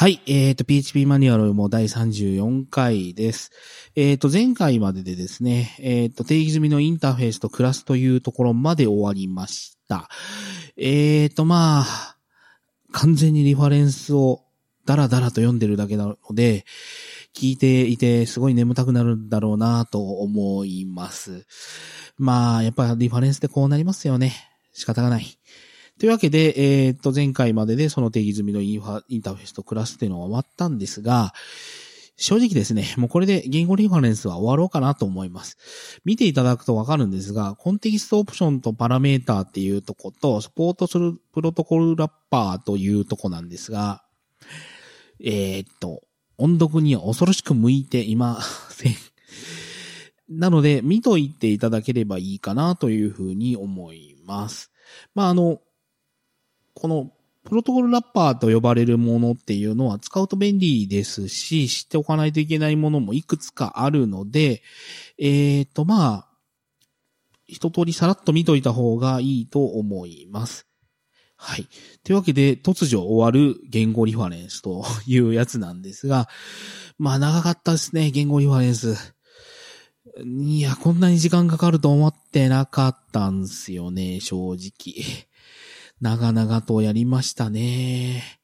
はい。えっ、と、PHP マニュアルも第34回です。えっ、と、前回まででですね、えっ、と、定義済みのインターフェースとクラスというところまで終わりました。えっ、と、まあ、完全にリファレンスをダラダラと読んでるだけなので、聞いていてすごい眠たくなるんだろうなと思います。まあ、やっぱリファレンスってこうなりますよね。仕方がない。というわけで、えっ、と、前回まででその定義済みのインファインターフェースとクラスっていうのは終わったんですが、正直ですね、もうこれで言語リファレンスは終わろうかなと思います。見ていただくとわかるんですが、コンテキストオプションとパラメーターっていうとこと、サポートするプロトコルラッパーというとこなんですが、えーっと、音読には恐ろしく向いていません。なので、見といていただければいいかなというふうに思います。まあ、あの、この、プロトコルラッパーと呼ばれるものっていうのは使うと便利ですし、知っておかないといけないものもいくつかあるので、えっ、と、まあ、一通りさらっと見といた方がいいと思います。はい。というわけで、突如終わる言語リファレンスというやつなんですが、まあ長かったですね、言語リファレンス。いや、こんなに時間かかると思ってなかったんですよね、正直。長々とやりましたね。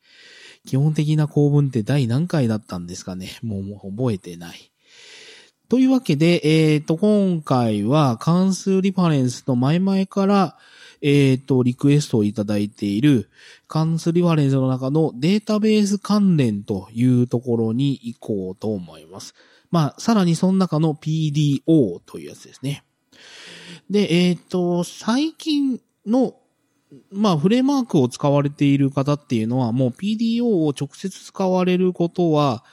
基本的な構文って第何回だったんですかね。もうもう覚えてない。というわけで、えっ、と、今回は関数リファレンスの前々から、えっ、と、リクエストをいただいている関数リファレンスの中のデータベース関連というところに行こうと思います。まあ、さらにその中の PDO というやつですね。で、えっ、と、最近のまあ、フレームワークを使われている方っていうのは、もう PDO を直接使われることは、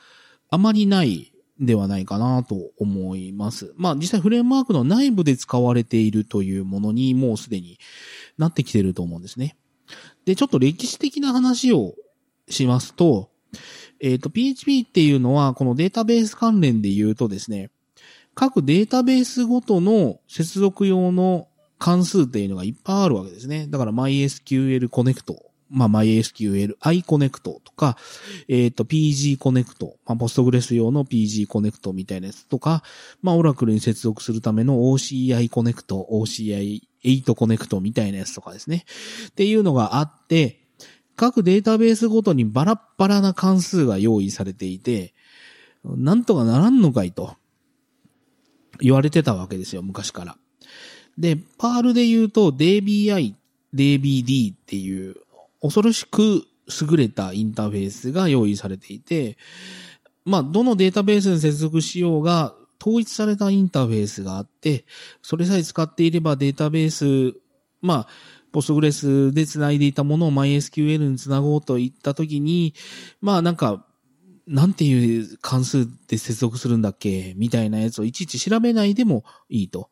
あまりないではないかなと思います。まあ、実際フレームワークの内部で使われているというものに、もうすでになってきてると思うんですね。で、ちょっと歴史的な話をしますと、えっ、と、PHP っていうのは、このデータベース関連で言うとですね、各データベースごとの接続用の関数っていうのがいっぱいあるわけですね。だから MySQL Connect、まあ MySQL iConnect とか、えっ、と PG Connect、まあ Postgres 用の PG Connect みたいなやつとか、まあ Oracle に接続するための OCI Connect、OCI 8 Connect みたいなやつとかですね。っていうのがあって、各データベースごとにバラッバラな関数が用意されていて、なんとかならんのかいと言われてたわけですよ、昔から。で、パールで言うと DBI、DBD っていう恐ろしく優れたインターフェースが用意されていて、まあ、どのデータベースに接続しようが統一されたインターフェースがあって、それさえ使っていればデータベース、まあ、ポストグレスで繋いでいたものを MySQL に繋ごうといったときに、まあなんか、なんていう関数で接続するんだっけみたいなやつをいちいち調べないでもいいと。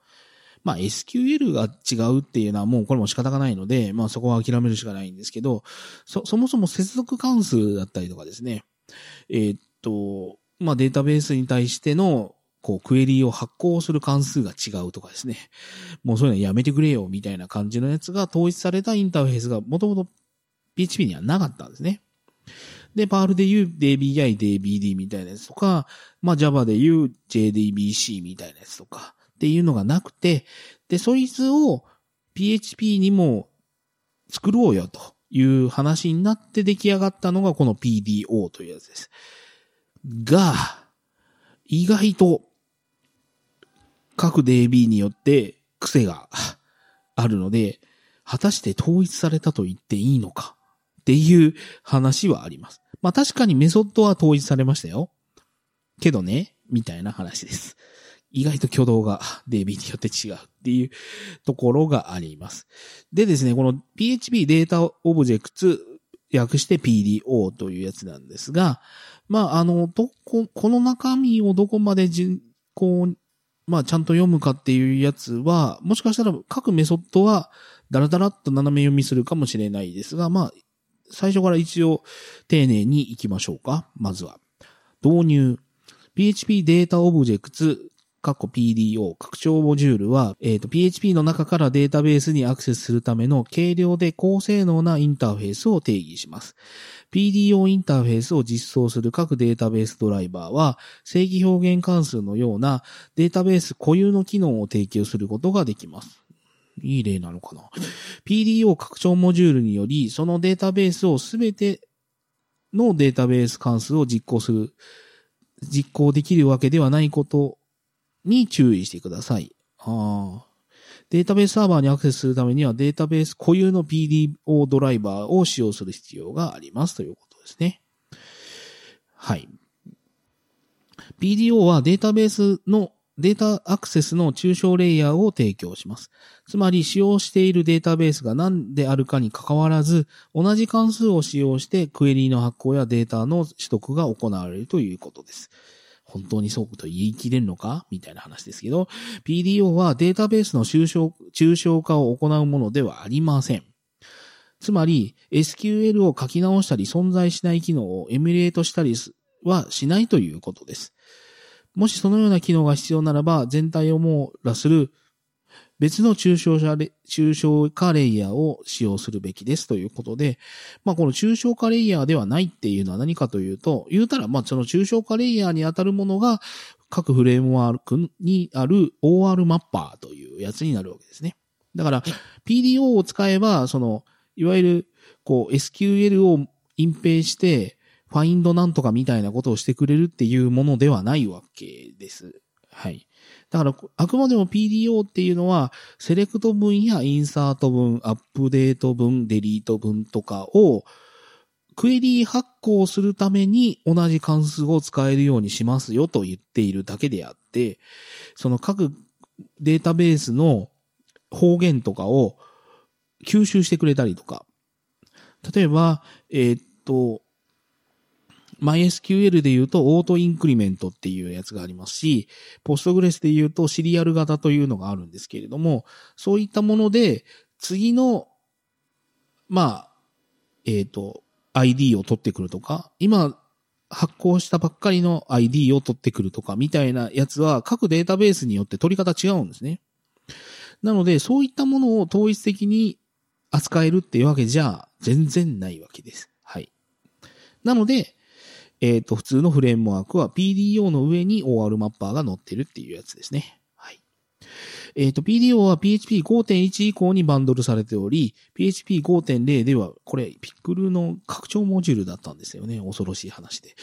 まあ SQL が違うっていうのはもうこれも仕方がないので、まあそこは諦めるしかないんですけど、そ、そもそも接続関数だったりとかですね。えーっと、まあデータベースに対してのこう、クエリーを発行する関数が違うとかですね。もうそういうのやめてくれよ、みたいな感じのやつが統一されたインターフェースがもともと PHP にはなかったんですね。で、パールで言う DBI、DBD みたいなやつとか、まあ Java で言う JDBC みたいなやつとかっていうのがなくて、で、そいつを PHP にも作ろうよという話になって出来上がったのがこの PDO というやつです。が、意外と各 DB によって癖があるので、果たして統一されたと言っていいのかっていう話はあります。まあ確かにメソッドは統一されましたよ。けどね、みたいな話です。意外と挙動が DB によって違うっていうところがあります。でですね、この PHP データオブジェクツ訳して PDO というやつなんですが、まあ、あの、どこ、この中身をどこまでじ、こう、まあ、ちゃんと読むかっていうやつは、もしかしたら各メソッドは、だらだらっと斜め読みするかもしれないですが、まあ、最初から一応、丁寧に行きましょうか。まずは。導入。PHP データオブジェクツ過去 PDO、拡張モジュールは、えっ、と、PHP の中からデータベースにアクセスするための軽量で高性能なインターフェースを定義します。PDO インターフェースを実装する各データベースドライバーは、正規表現関数のようなデータベース固有の機能を提供することができます。いい例なのかな ?PDO 拡張モジュールにより、そのデータベースをすべてのデータベース関数を実行する、実行できるわけではないことに注意してください。あデータベースサーバーにアクセスするためにはデータベース固有の PDO ドライバーを使用する必要がありますということですね。はい。PDO はデータベースのデータアクセスの抽象レイヤーを提供します。つまり使用しているデータベースが何であるかに関わらず、同じ関数を使用してクエリーの発行やデータの取得が行われるということです。本当にそうと言い切れるのか？みたいな話ですけど、PDO はデータベースの抽象抽象化を行うものではありません。つまり、SQL を書き直したり存在しない機能をエミュレートしたりはしないということです。もしそのような機能が必要ならば、全体を網羅する別の抽象化抽象化レイヤーを使用するべきですということで、まあこの抽象化レイヤーではないっていうのは何かというと、言うたらまあその抽象化レイヤーに当たるものが各フレームワークにある OR マッパーというやつになるわけですね。だから PDO を使えば、その、いわゆるこう SQL を隠蔽して、ファインドなんとかみたいなことをしてくれるっていうものではないわけです。はい。だから、あくまでも PDO っていうのは、セレクト文やインサート文、アップデート文、デリート文とかを、クエリー発行するために同じ関数を使えるようにしますよと言っているだけであって、その各データベースの方言とかを吸収してくれたりとか、例えば、えー、っと、MySQL で言うとオートインクリメントっていうやつがありますし、Postgres で言うとシリアル型というのがあるんですけれども、そういったもので、次の、まあ、えっ、ー、と、ID を取ってくるとか、今発行したばっかりの ID を取ってくるとかみたいなやつは各データベースによって取り方違うんですね。なので、そういったものを統一的に扱えるっていうわけじゃ全然ないわけです。はい。なので、えっ、ー、と、普通のフレームワークは PDO の上に OR マッパーが載ってるっていうやつですね。はい。えっ、ー、と、PDO は PHP5.1 以降にバンドルされており、PHP5.0 では、これ、ピックルの拡張モジュールだったんですよね。恐ろしい話で。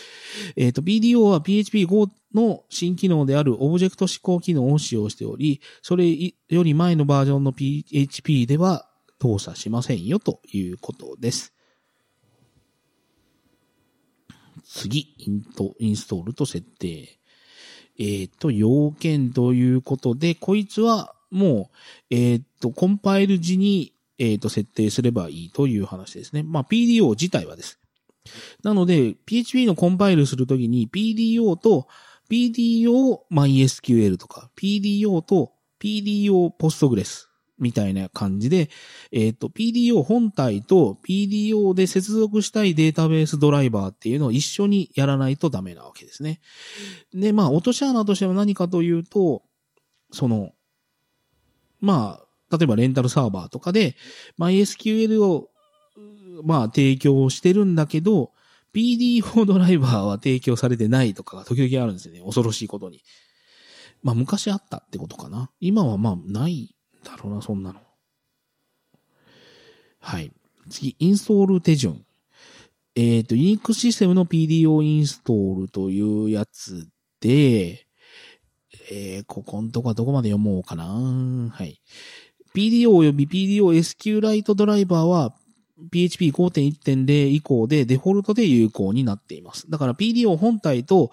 えっ、ー、と、PDO は PHP5 の新機能であるオブジェクト指向機能を使用しており、それより前のバージョンの PHP では動作しませんよということです。次、イント、インストールと設定。えっ、ー、と、要件ということで、こいつはもう、えっ、ー、と、コンパイル時に、えっ、ー、と、設定すればいいという話ですね。まあ、PDO 自体はです。なので、PHP のコンパイルするときに PDO と PDO MySQL とか PDO と PDO Postgres みたいな感じで、えっ、ー、と、PDO 本体と PDO で接続したいデータベースドライバーっていうのを一緒にやらないとダメなわけですね。で、まあ、落とし穴としては何かというと、その、まあ、例えばレンタルサーバーとかで、MySQL を、まあ、提供してるんだけど、PDO ドライバーは提供されてないとかが時々あるんですよね。恐ろしいことに。まあ、昔あったってことかな。今はまあ、ないだろうな、そんなの。はい。次、インストール手順。えっ、ー、と、ユニックシステムの PDO インストールというやつで、えー、ここんとこはどこまで読もうかな。はい。PDO 及び PDO SQLite ドライバーは PHP 5.1.0以降でデフォルトで有効になっています。だから PDO 本体と、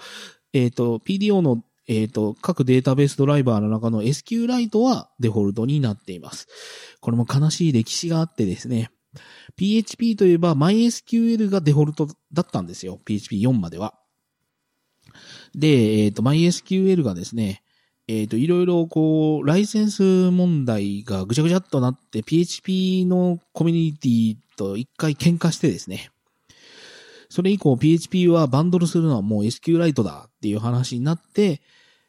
えっ、ー、と、PDO のえっ、ー、と、各データベースドライバーの中の SQLite はデフォルトになっています。これも悲しい歴史があってですね、PHP といえば MySQL がデフォルトだったんですよ。PHP4 までは。で、えっ、ー、と、MySQL がですね、えっ、ー、と、いろいろこう、ライセンス問題がぐちゃぐちゃっとなって、PHP のコミュニティと一回喧嘩してですね、それ以降 PHP はバンドルするのはもう SQLite だっていう話になって、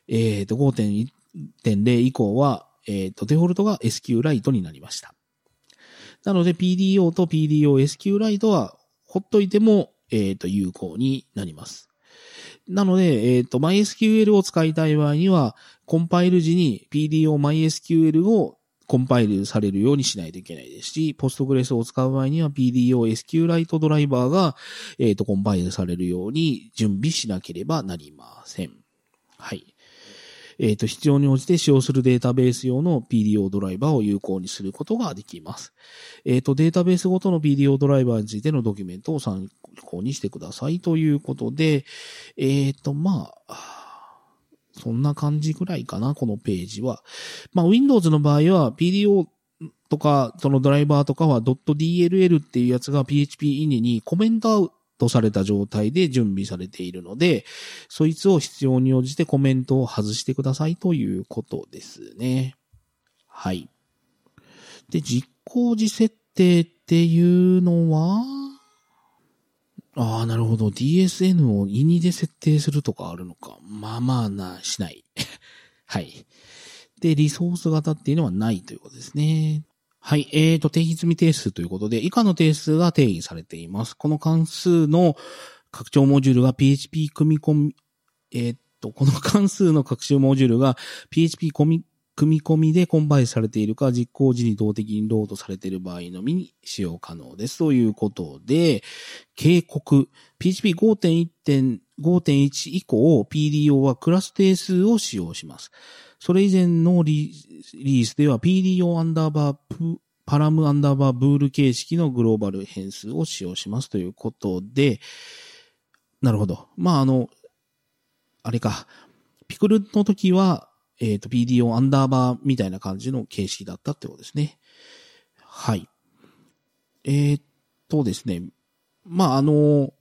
えっ、と、5.1.0以降は、えっ、と、デフォルトが SQLite になりました。なので PDO と PDO SQLite はほっといても、えっ、と、有効になります。なので、えっ、と、MySQL を使いたい場合には、コンパイル時に PDO MySQL をコンパイルされるようにしないといけないですし、ポストグレスを使う場合には PDO SQLite ドライバーが、えっ、と、コンパイルされるように準備しなければなりません。はい。えっ、と、必要に応じて使用するデータベース用の PDO ドライバーを有効にすることができます。えっ、と、データベースごとの PDO ドライバーについてのドキュメントを参考にしてくださいということで、えっ、と、まあ、そんな感じぐらいかな、このページは。まあ、Windows の場合は PDO とか、そのドライバーとかは .dll っていうやつが PHP イニにコメントとされた状態で準備されているので、そいつを必要に応じてコメントを外してくださいということですね。はい。で、実行時設定っていうのは、ああ、なるほど。DSN をイニで設定するとかあるのか。まあまあな、しない。はい。で、リソース型っていうのはないということですね。はい。えーと、定義済み定数ということで、以下の定数が定義されています。この関数の拡張モジュールが PHP 組み込み、えー、と、この関数の拡張モジュールが PHP 組み、組み込みでコンバイルされているか、実行時に動的にロードされている場合のみに使用可能です。ということで、警告、PHP5.1.5.1 以降、PDO はクラス定数を使用します。それ以前のリリースでは PDO アンダーバーパラムアンダーバーブール形式のグローバル変数を使用しますということで、なるほど。まあ、あの、あれか、ピクルの時は、えっ、ー、と、PDO アンダーバーみたいな感じの形式だったってことですね。はい。えー、っとですね。まあ、あの、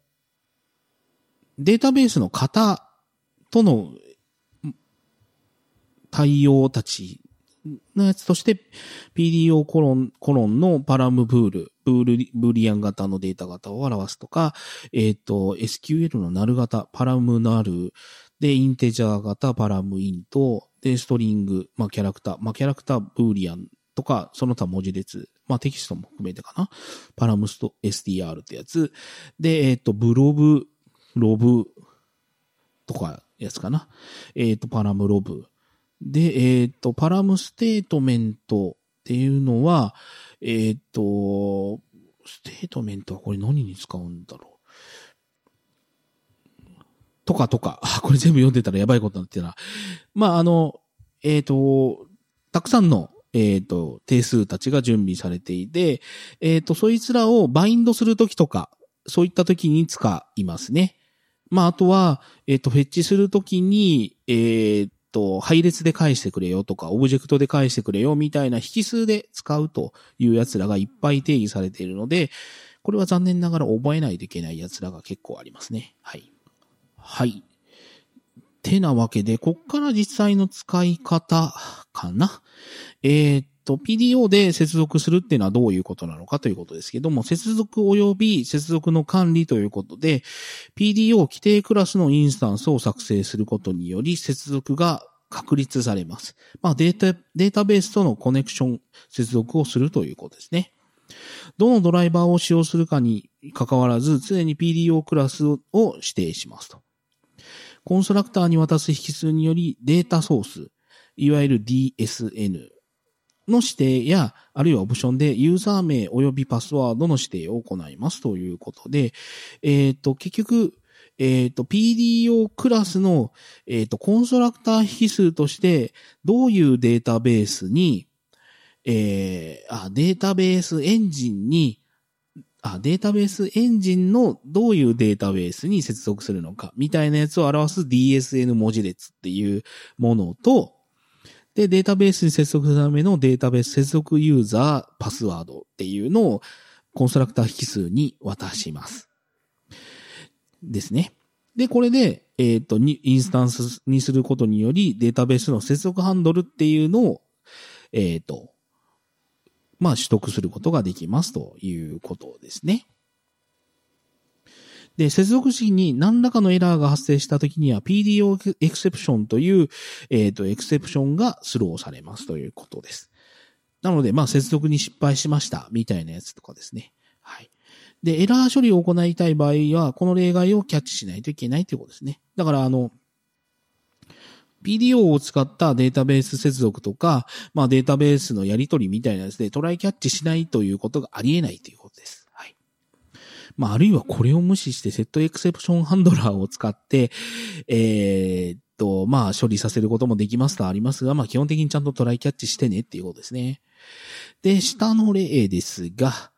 データベースの型との対応たちのやつとして、PDO コロン、コロンのパラムブール、ブール、ブーリアン型のデータ型を表すとか、えっ、ー、と、SQL のナル型、パラムナル、で、インテジャー型、パラムイント、で、ストリング、まあ、キャラクター、まあ、キャラクター、ブーリアンとか、その他文字列、まあ、テキストも含めてかな。パラムスト STR ってやつ。で、えっ、ー、と、ブロブ、ロブとかやつかな。えっ、ー、と、パラムロブ。で、えっ、ー、と、パラムステートメントっていうのは、えっ、ー、と、ステートメントはこれ何に使うんだろう？とかとか。あ、これ全部読んでたらやばいことになってるな。まあ、あの、えっ、ー、と、たくさんの、えっ、と、定数たちが準備されていて、えっ、と、そいつらをバインドするときとか、そういったときに使いますね。まあ、あとは、えっ、と、フェッチするときに、えっ、と、配列で返してくれよとか、オブジェクトで返してくれよみたいな引数で使うというやつらがいっぱい定義されているので、これは残念ながら覚えないといけない奴らが結構ありますね。はい。はい。てなわけで、こっから実際の使い方かな。えー、と、PDO で接続するっていうのはどういうことなのかということですけども、接続及び接続の管理ということで、PDO 規定クラスのインスタンスを作成することにより、接続が確立されます。まあ、データ、データベースとのコネクション、接続をするということですね。どのドライバーを使用するかに関わらず、常に PDO クラスを指定しますと。コンストラクターに渡す引数によりデータソース、いわゆる DSN の指定や、あるいはオプションでユーザー名及びパスワードの指定を行いますということで、えっ、ー、と、結局、えっ、ー、と、PDO クラスの、えっ、ー、と、コンストラクター引数として、どういうデータベースに、えー、あ、データベースエンジンに、あ、データベースエンジンのどういうデータベースに接続するのか、みたいなやつを表す DSN 文字列っていうものと、で、データベースに接続するためのデータベース接続ユーザーパスワードっていうのをコンストラクター引数に渡します。ですね。で、これで、えっ、ー、と、インスタンスにすることにより、データベースの接続ハンドルっていうのを、えっ、ー、と、まあ、取得することができますということですね。で、接続時に何らかのエラーが発生した時には PDO エクセプションという、えっ、ー、と、エクセプションがスローされますということです。なので、まあ、接続に失敗しました、みたいなやつとかですね。はい。で、エラー処理を行いたい場合は、この例外をキャッチしないといけないということですね。だから、あの、PDO を使ったデータベース接続とか、まあデータベースのやり取りみたいなやつでトライキャッチしないということがありえないということ。まああるいはこれを無視してセットエクセプションハンドラーを使って、えー、っと、まあ処理させることもできますとありますが、まあ基本的にちゃんとトライキャッチしてねっていうことですね。で、下の例ですが、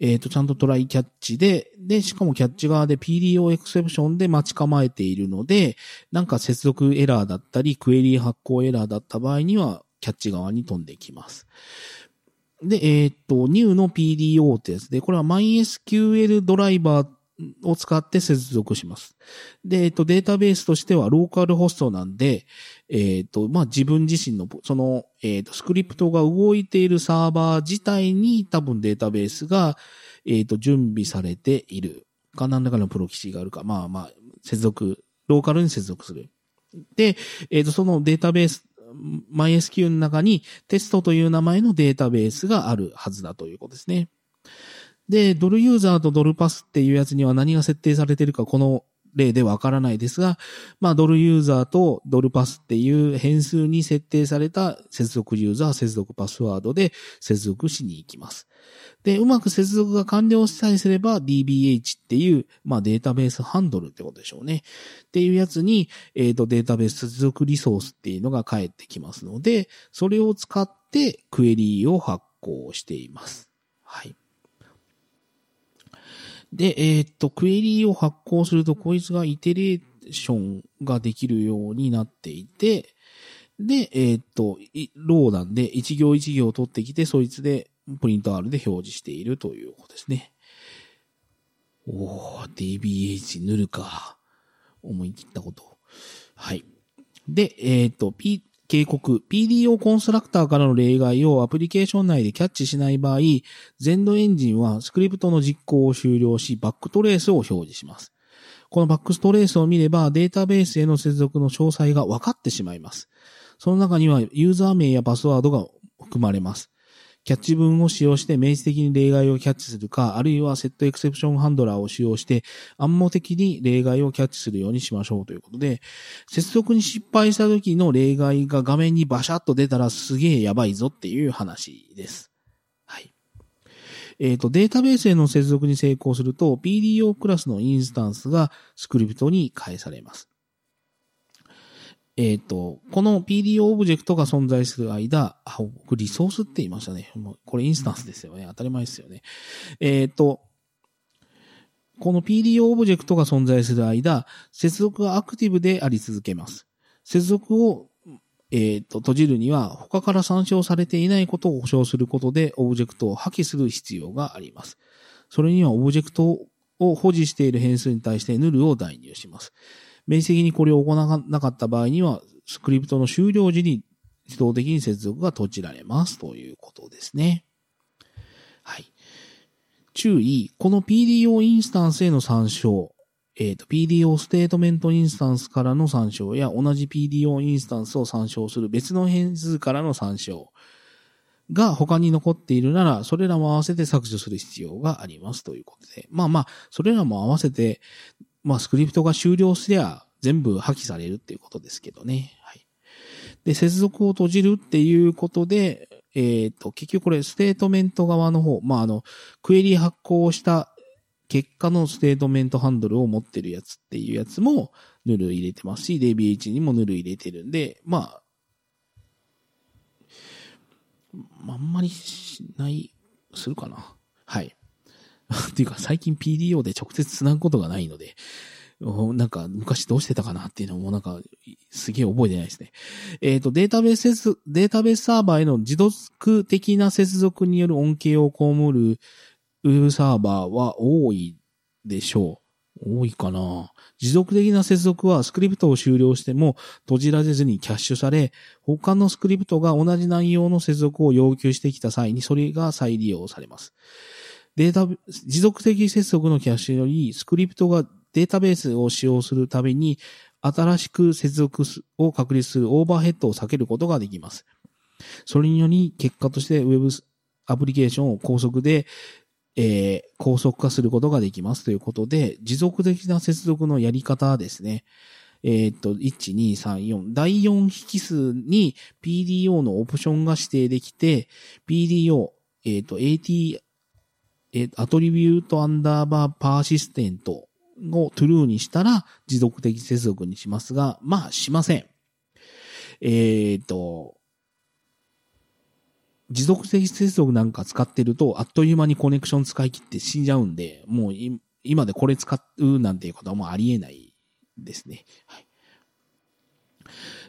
えっ、ー、と、ちゃんとトライキャッチで、で、しかもキャッチ側で PDO エクセプションで待ち構えているので、なんか接続エラーだったり、クエリー発行エラーだった場合には、キャッチ側に飛んできます。で、えっ、と、new の PDO ってやつで、これは MySQL ドライバーを使って接続します。で、えっと、データベースとしてはローカルホストなんで、えっと、まあ、自分自身の、その、えっと、スクリプトが動いているサーバー自体に多分データベースが、えっと、準備されているか、何らかのプロキシがあるか、まあまあ、接続、ローカルに接続する。で、えっと、そのデータベース、MySQ の中にテストという名前のデータベースがあるはずだということですね。で、ドルユーザーとドルパスっていうやつには何が設定されてるか、この例でわからないですが、まあ、ドルユーザーとドルパスっていう変数に設定された接続ユーザー、接続パスワードで接続しに行きます。で、うまく接続が完了さえすれば DBH っていう、まあ、データベースハンドルってことでしょうね。っていうやつに、えっ、ー、と、データベース接続リソースっていうのが返ってきますので、それを使ってクエリーを発行しています。はい。で、えー、っと、クエリーを発行すると、こいつがイテレーションができるようになっていて、で、えー、っと、ローなんで、一行一行取ってきて、そいつで、プリント R で表示しているということですね。おー、DBH 塗るか。思い切ったこと。はい。で、えっ、と、P、警告、PDO コンストラクターからの例外をアプリケーション内でキャッチしない場合、全土エンジンはスクリプトの実行を終了し、バックトレースを表示します。このバックストレースを見れば、データベースへの接続の詳細が分かってしまいます。その中には、ユーザー名やパスワードが含まれます。キャッチ文を使用して明示的に例外をキャッチするか、あるいはセットエクセプションハンドラーを使用して暗黙的に例外をキャッチするようにしましょうということで、接続に失敗した時の例外が画面にバシャッと出たらすげえやばいぞっていう話です。はい。えっ、ー、と、データベースへの接続に成功すると、PDO クラスのインスタンスがスクリプトに返されます。えっ、ー、と、この PDO オブジェクトが存在する間、あ、僕リソースって言いましたね。もうこれインスタンスですよね。当たり前ですよね。えっ、ー、と、この PDO オブジェクトが存在する間、接続がアクティブであり続けます。接続を、えっ、ー、と、閉じるには、他から参照されていないことを保証することで、オブジェクトを破棄する必要があります。それには、オブジェクトを保持している変数に対して null を代入します。明示的にこれを行わなかった場合には、スクリプトの終了時に自動的に接続が閉じられますということですね。はい。注意、この PDO インスタンスへの参照、えっ、ー、と、PDO ステートメントインスタンスからの参照や同じ PDO インスタンスを参照する別の変数からの参照が他に残っているなら、それらも合わせて削除する必要がありますということで。まあまあ、それらも合わせてまあ、スクリプトが終了すりゃ全部破棄されるっていうことですけどね。はい。で、接続を閉じるっていうことで、えっ、ー、と、結局これ、ステートメント側の方、まあ、あの、クエリ発行した結果のステートメントハンドルを持ってるやつっていうやつも、 null 入れてますし、DBH にも null 入れてるんで、まあ、あんまりしない、するかな。はい。っていうか最近 PDO で直接繋ぐことがないので、なんか昔どうしてたかなっていうのもなんかすげえ覚えてないですね。えっ、ー、と、データベース、データベースサーバーへの自読的な接続による恩恵を被るウェブサーバーは多いでしょう。多いかな持続的な接続はスクリプトを終了しても閉じられずにキャッシュされ、他のスクリプトが同じ内容の接続を要求してきた際にそれが再利用されます。データ、持続的接続のキャッシュより、スクリプトがデータベースを使用するたびに、新しく接続を確立するオーバーヘッドを避けることができます。それにより、結果として Web アプリケーションを高速で、えー、高速化することができますということで、持続的な接続のやり方ですね。えっ、と、1、2、3、4。第4引数に PDO のオプションが指定できて、PDO、えっ、と、AT、えー、アトリビュートアンダーバーパーシステントを true にしたら持続的接続にしますが、まあ、しません。えっ、と、持続的接続なんか使ってると、あっという間にコネクション使い切って死んじゃうんで、もう今でこれ使うなんていうことはもうありえないですね。はい。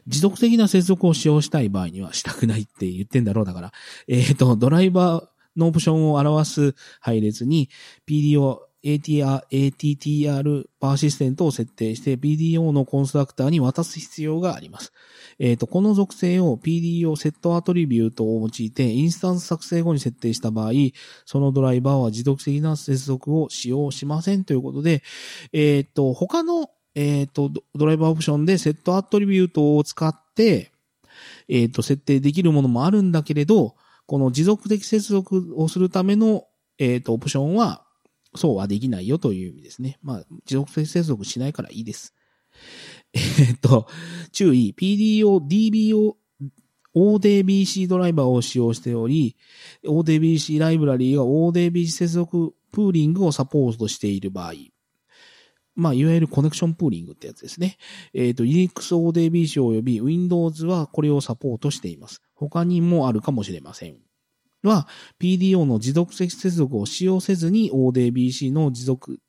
持続的な接続を使用したい場合にはしたくないって言ってんだろう。だから、えっ、と、ドライバーのオプションを表す配列に PDO、ATR、ATTR パーシステントを設定して PDO のコンストラクターに渡す必要があります。えっ、ー、と、この属性を PDO セットアトリビュートを用いてインスタンス作成後に設定した場合、そのドライバーは持続的な接続を使用しませんということで、えっ、ー、と、他のえ、ー、と、ドライバーオプションでセットアトリビュートを使って、えっ、と、設定できるものもあるんだけれど、この持続的接続をするための、えっ、ー、と、オプションは、そうはできないよという意味ですね。まあ、持続的接続しないからいいです。えっと、注意、PDO、DBO、ODBC ドライバーを使用しており、ODBC ライブラリーが ODBC 接続プーリングをサポートしている場合、まあ、いわゆるコネクションプーリングってやつですね。えっ、ー、と、Unix ODBC 及び Windows はこれをサポートしています。他にもあるかもしれません。は、PDO の持続接続を使用せずに ODBC の持続、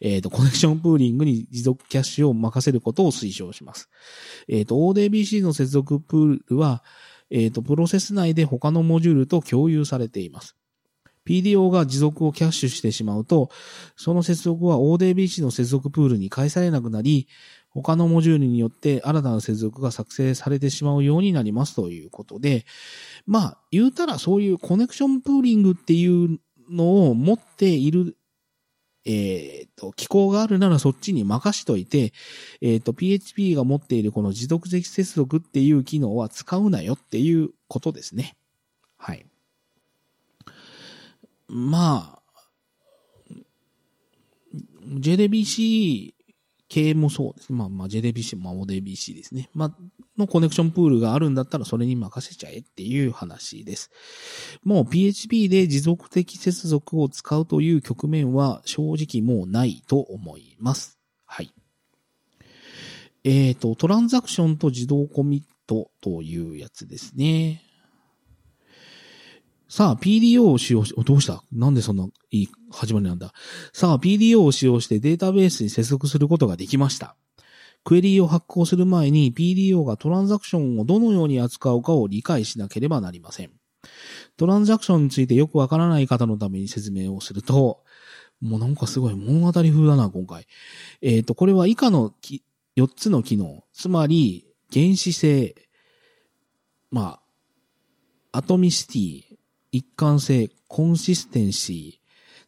えっ、ー、と、コネクションプーリングに持続キャッシュを任せることを推奨します。えっ、ー、と、ODBC の接続プールは、えっ、と、プロセス内で他のモジュールと共有されています。PDO が持続をキャッシュしてしまうと、その接続は ODBC の接続プールに返されなくなり、他のモジュールによって新たな接続が作成されてしまうようになりますということで、まあ、言うたらそういうコネクションプーリングっていうのを持っている、えっ、ー、と、機構があるならそっちに任しといて、えっ、ー、と、PHP が持っているこの持続的接続っていう機能は使うなよっていうことですね。はい。まあ、JDBC 系もそうです。まあまあ JDBC も ODBC ですね。まあ、のコネクションプールがあるんだったらそれに任せちゃえっていう話です。もう PHP で持続的接続を使うという局面は正直もうないと思います。はい。えっ、ー、と、トランザクションと自動コミットというやつですね。さあ、PDO を使用し、どうした？なんでそんないい始まりなんださあ、PDO を使用してデータベースに接続することができました。クエリーを発行する前に PDO がトランザクションをどのように扱うかを理解しなければなりません。トランザクションについてよくわからない方のために説明をすると、もうなんかすごい物語風だな、今回。えっ、ー、と、これは以下の4つの機能。つまり、原子性、まあ、 atomicity、一貫性、 consistency、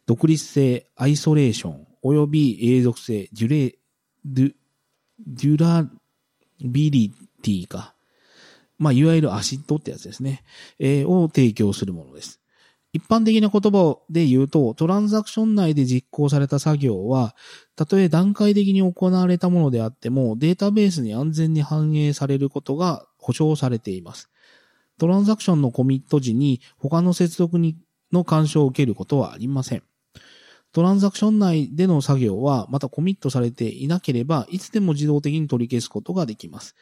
独立性、 isolation、及び永続性、 dura、du、durability か。まあ、いわゆる ACID ってやつですね。えー、を提供するものです。一般的な言葉で言うと、トランザクション内で実行された作業は、たとえ段階的に行われたものであっても、データベースに安全に反映されることが保証されています。トランザクションのコミット時に他の接続にの干渉を受けることはありません。トランザクション内での作業はまたコミットされていなければ、いつでも自動的に取り消すことができます。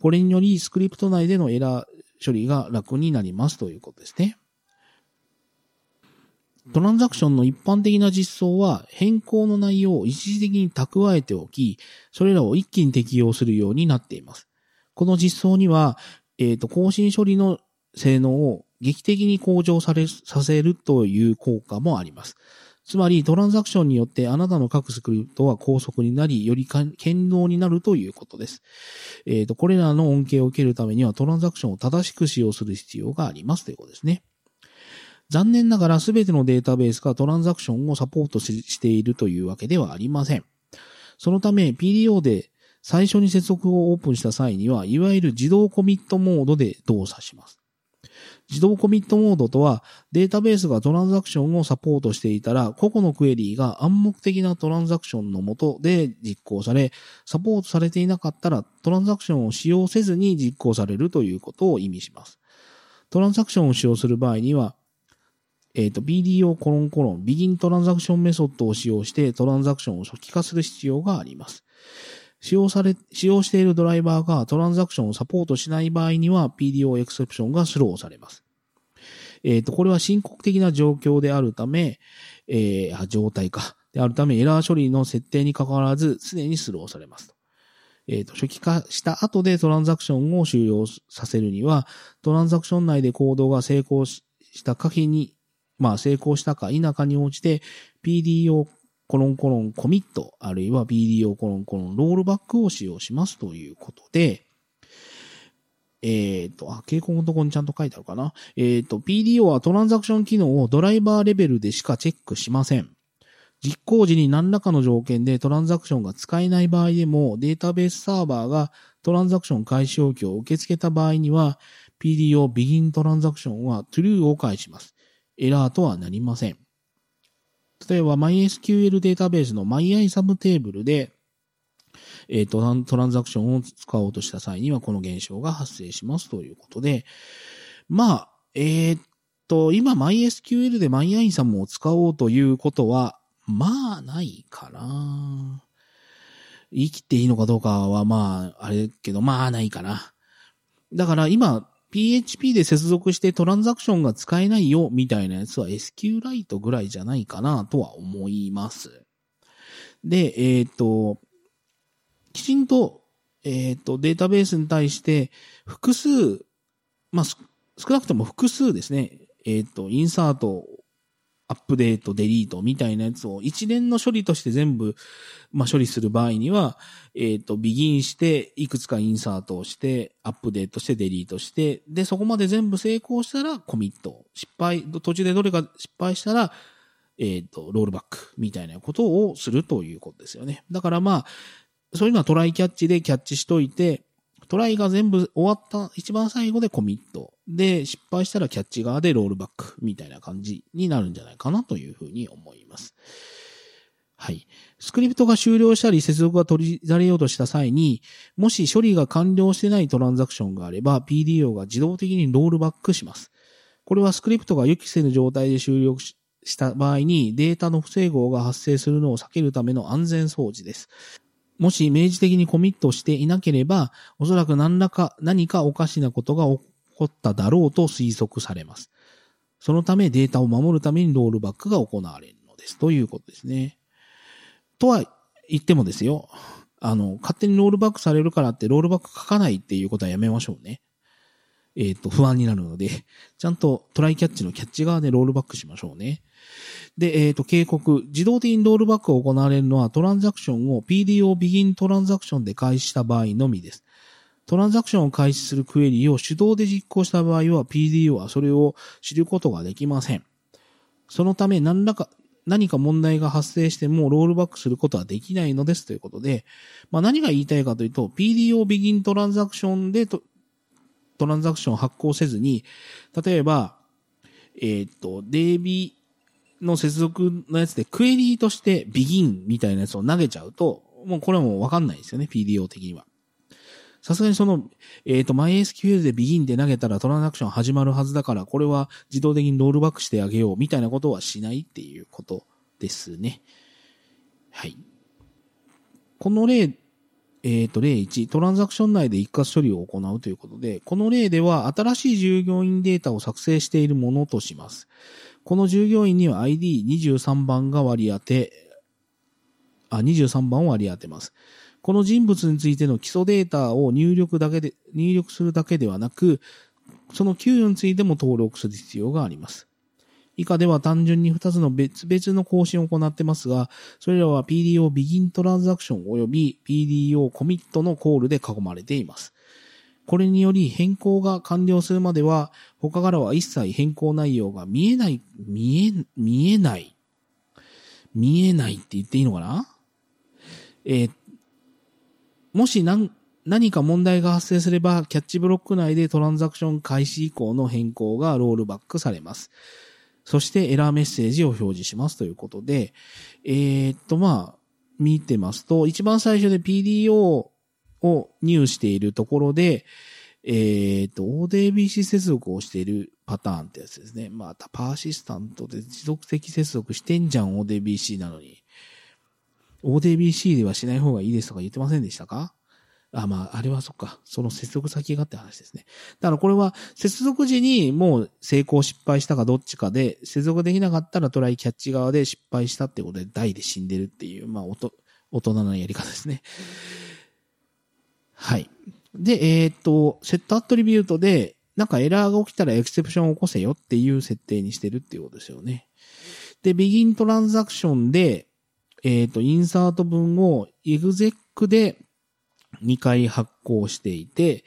これにより、スクリプト内でのエラー処理が楽になりますということですね。トランザクションの一般的な実装は変更の内容を一時的に蓄えておき、それらを一気に適用するようになっています。この実装には、えっ、ー、と、更新処理の性能を劇的に向上され、させるという効果もあります。つまり、トランザクションによってあなたの各スクリプトは高速になり、より堅能になるということです。えっ、ー、と、これらの恩恵を受けるためにはトランザクションを正しく使用する必要がありますということですね。残念ながら全てのデータベースがトランザクションをサポートしているというわけではありません。そのため PDO で最初に接続をオープンした際には、いわゆる自動コミットモードで動作します。自動コミットモードとは、データベースがトランザクションをサポートしていたら、個々のクエリーが暗黙的なトランザクションのもとで実行され、サポートされていなかったら、トランザクションを使用せずに実行されるということを意味します。トランザクションを使用する場合には、えっ、ー、と、BDO コロンコロン、ビギントランザクションメソッドを使用してトランザクションを初期化する必要があります。使用され、使用しているドライバーがトランザクションをサポートしない場合には PDO エクセプションがスローされます。えっ、ー、と、これは深刻的な状況であるため、えー、状態か。であるため、エラー処理の設定に関わらず、常にスローされます。えっ、ー、と、初期化した後でトランザクションを終了させるには、トランザクション内で行動が成功した可否に、まあ成功したか否かに応じて、PDO コロンコロンコミット、あるいは BDO コロンコロンロールバックを使用しますということで、えっ、ー、と、あ、傾向のところにちゃんと書いてあるかな。えっ、ー、と、PDO はトランザクション機能をドライバーレベルでしかチェックしません。実行時に何らかの条件でトランザクションが使えない場合でも、データベースサーバーがトランザクション開始要求を受け付けた場合には、PDO begin トランザクションは true を返します。エラーとはなりません。例えば MySQL データベースの MyISAB テーブルで、えっ、と、トランザクションを使おうとした際にはこの現象が発生しますということで、まあ、えっ、と、今 MySQL で MyISAM を使おうということは、まあ、ないかな。言い切っていいのかどうかは、まあ、あれけど、まあ、ないかな。だから今、PHP で接続してトランザクションが使えないよみたいなやつは SQLite ぐらいじゃないかなとは思います。で、えっ、ー、と、きちんと、えっ、ー、と、データベースに対して複数、まあ、少なくとも複数ですね、えっ、ー、と、インサートアップデート、デリートみたいなやつを一連の処理として全部、まあ、処理する場合には、えっ、ー、と、ビギンして、いくつかインサートをして、アップデートして、デリートして、で、そこまで全部成功したら、コミット。失敗、途中でどれか失敗したら、えっ、ー、と、ロールバックみたいなことをするということですよね。だからまあ、そういうのはトライキャッチでキャッチしといて、トライが全部終わった一番最後でコミット。で、失敗したらキャッチ側でロールバックみたいな感じになるんじゃないかなというふうに思います。はい。スクリプトが終了したり接続が取りざれようとした際に、もし処理が完了してないトランザクションがあれば、PDO が自動的にロールバックします。これはスクリプトが予期せぬ状態で終了した場合に、データの不整合が発生するのを避けるための安全装置です。もし明示的にコミットしていなければ、おそらく何らか、何かおかしなことが起こっただろうと推測されます。そのためデータを守るためにロールバックが行われるのです。ということですね。とは言ってもですよ。あの、勝手にロールバックされるからってロールバック書かないっていうことはやめましょうね。えっ、ー、と、不安になるので、ちゃんとトライキャッチのキャッチ側でロールバックしましょうね。で、えっ、ー、と、警告。自動的にロールバックが行われるのはトランザクションを PDO begin トランザクションで開始した場合のみです。トランザクションを開始するクエリを手動で実行した場合は PDO はそれを知ることができません。そのため何らか、何か問題が発生してもロールバックすることはできないのですということで、まあ、何が言いたいかというと、PDO begin トランザクションでとトランザクションを発行せずに、例えば、えっ、と、DB の接続のやつでクエリーとして begin みたいなやつを投げちゃうと、もうこれはもうわかんないですよね、PDO 的には。さすがにその、えっ、ー、と、MySQL で begin で投げたらトランザクション始まるはずだから、これは自動的にロールバックしてあげようみたいなことはしないっていうことですね。はい。この例、えっ、ー、と、例1、トランザクション内で一括処理を行うということで、この例では新しい従業員データを作成しているものとします。この従業員には ID23 番が割り当て、あ、23番を割り当てます。この人物についての基礎データを入力だけで、入力するだけではなく、その給与についても登録する必要があります。以下では単純に2つの別々の更新を行ってますが、それらは PDO Begin Transaction 及び PDO Commit のコールで囲まれています。これにより変更が完了するまでは、他からは一切変更内容が見えない、見え、見えない。見えないって言っていいのかな？えー、もし何、何か問題が発生すれば、キャッチブロック内でトランザクション開始以降の変更がロールバックされます。そしてエラーメッセージを表示しますということで、えー、っと、まあ、見てますと、一番最初で PDO を入しているところで、えっ、と、ODBC 接続をしているパターンってやつですね。また、パーシスタントで持続的接続してんじゃん、ODBC なのに。ODBC ではしない方がいいですとか言ってませんでしたか？あ、まあ、あれはそっか。その接続先がって話ですね。だからこれは、接続時にもう成功失敗したかどっちかで、接続できなかったらトライキャッチ側で失敗したってことで、台で死んでるっていう、まあ、大人のやり方ですね。はい。で、えっ、と、セットアトリビュートで、なんかエラーが起きたらエクセプションを起こせよっていう設定にしてるっていうことですよね。で、ビギントランザクションで、えっ、と、インサート文をエグゼックで2回発行していて、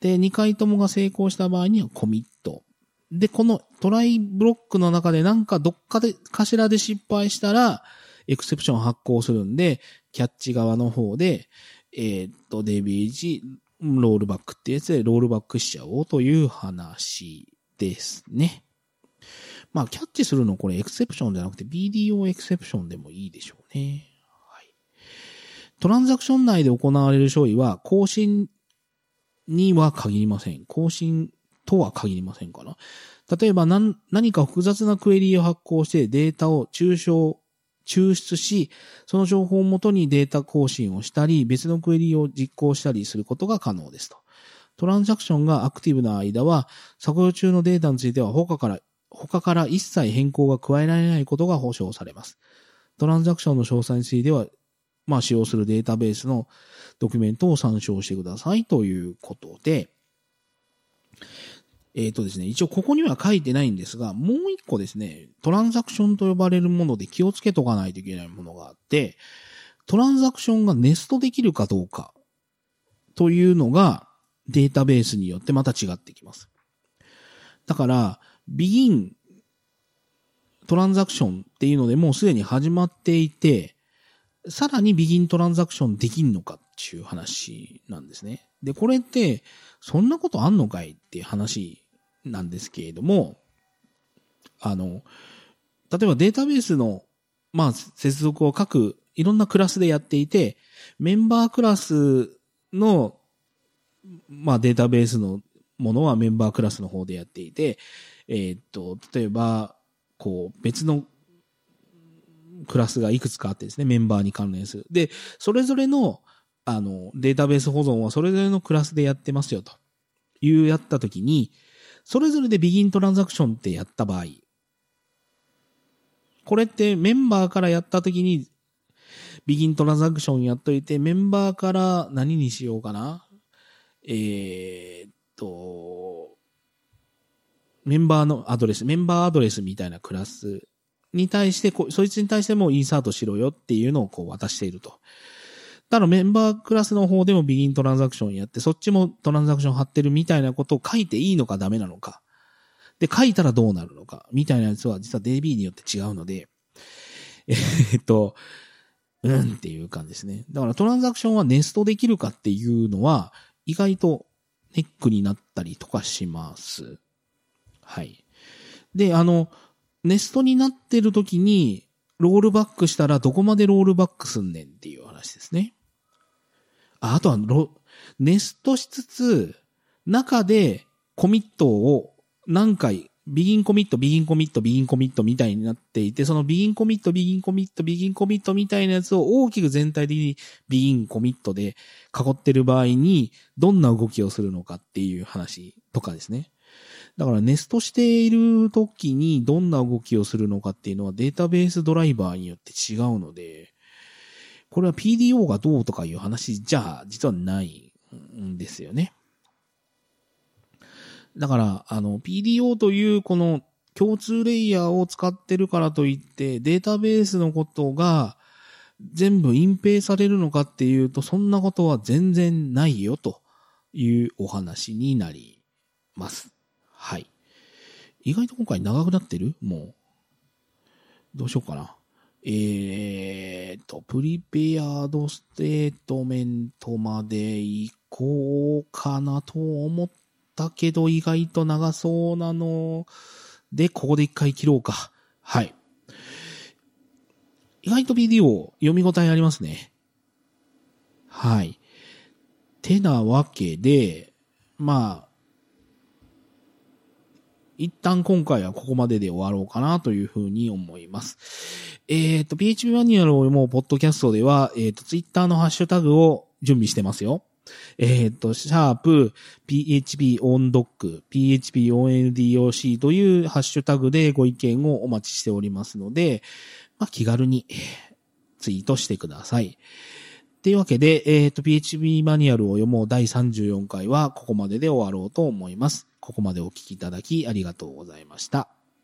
で、2回ともが成功した場合にはコミット。で、このトライブロックの中でなんかどっかで、かしらで失敗したら、エクセプション発行するんで、キャッチ側の方で、えー、っと、DBG ロールバックってやつでロールバックしちゃおうという話ですね。まあ、キャッチするのこれエクセプションじゃなくて BDO エクセプションでもいいでしょうね。トランザクション内で行われる処理は更新には限りません。更新とは限りませんから。例えば何何か複雑なクエリを発行してデータを抽象抽出し、その情報をもとにデータ更新をしたり、別のクエリを実行したりすることが可能ですと。トランザクションがアクティブな間は、作業中のデータについては他から、他から一切変更が加えられないことが保証されます。トランザクションの詳細については、まあ使用するデータベースのドキュメントを参照してくださいということで、えっ、ー、とですね、一応ここには書いてないんですが、もう一個ですね、トランザクションと呼ばれるもので気をつけとかないといけないものがあって、トランザクションがネストできるかどうかというのがデータベースによってまた違ってきます。だから、ビギントランザクションっていうのでもうすでに始まっていて、さらにビギントランザクションできんのかっていう話なんですね。で、これって、そんなことあんのかいっていう話なんですけれども、あの、例えばデータベースの、まあ、接続を各、いろんなクラスでやっていて、メンバークラスの、まあ、データベースのものはメンバークラスの方でやっていて、えー、っと、例えば、こう、別のクラスがいくつかあってですね、メンバーに関連する。で、それぞれの、あの、データベース保存はそれぞれのクラスでやってますよと。いうやったときに、それぞれでビギントランザクションってやった場合、これってメンバーからやったときに、ビギントランザクションやっといて、メンバーから何にしようかなえー、っと、メンバーのアドレス、メンバーアドレスみたいなクラスに対して、そいつに対してもインサートしろよっていうのをこう渡していると。ただメンバークラスの方でもビギントランザクションやって、そっちもトランザクション貼ってるみたいなことを書いていいのかダメなのか。で、書いたらどうなるのか、みたいなやつは実は DB によって違うので、えっと、うんっていう感じですね。だからトランザクションはネストできるかっていうのは、意外とネックになったりとかします。はい。で、あの、ネストになってる時に、ロールバックしたらどこまでロールバックすんねんっていう話ですね。ああとはロ、ネストしつつ、中でコミットを何回、ビギンコミット、ビギンコミット、ビギンコミットみたいになっていて、そのビギンコミット、ビギンコミット、ビギンコミットみたいなやつを大きく全体的にビギンコミットで囲ってる場合に、どんな動きをするのかっていう話とかですね。だからネストしている時にどんな動きをするのかっていうのはデータベースドライバーによって違うので、これは PDO がどうとかいう話じゃ実はないんですよね。だから、あの、PDO というこの共通レイヤーを使ってるからといって、データベースのことが全部隠蔽されるのかっていうと、そんなことは全然ないよというお話になります。はい。意外と今回長くなってる？もう。どうしようかな。えーと、プリペアードステートメントまで行こうかなと思ったけど、意外と長そうなので、ここで一回切ろうか。はい。意外と BDO 読み応えありますね。はい。てなわけで、まあ、一旦今回はここまでで終わろうかなというふうに思います。えっ、と、PHP マニュアルをもうポッドキャストでは、えっ、と、Twitter のハッシュタグを準備してますよ。えっ、と、シャープ PHP OnDoc、PHP ONDOC というハッシュタグでご意見をお待ちしておりますので、まあ、気軽にツイートしてください。というわけで、えっ、と、PHP マニュアルを読もう第34回はここまでで終わろうと思います。ここまでお聞きいただきありがとうございました。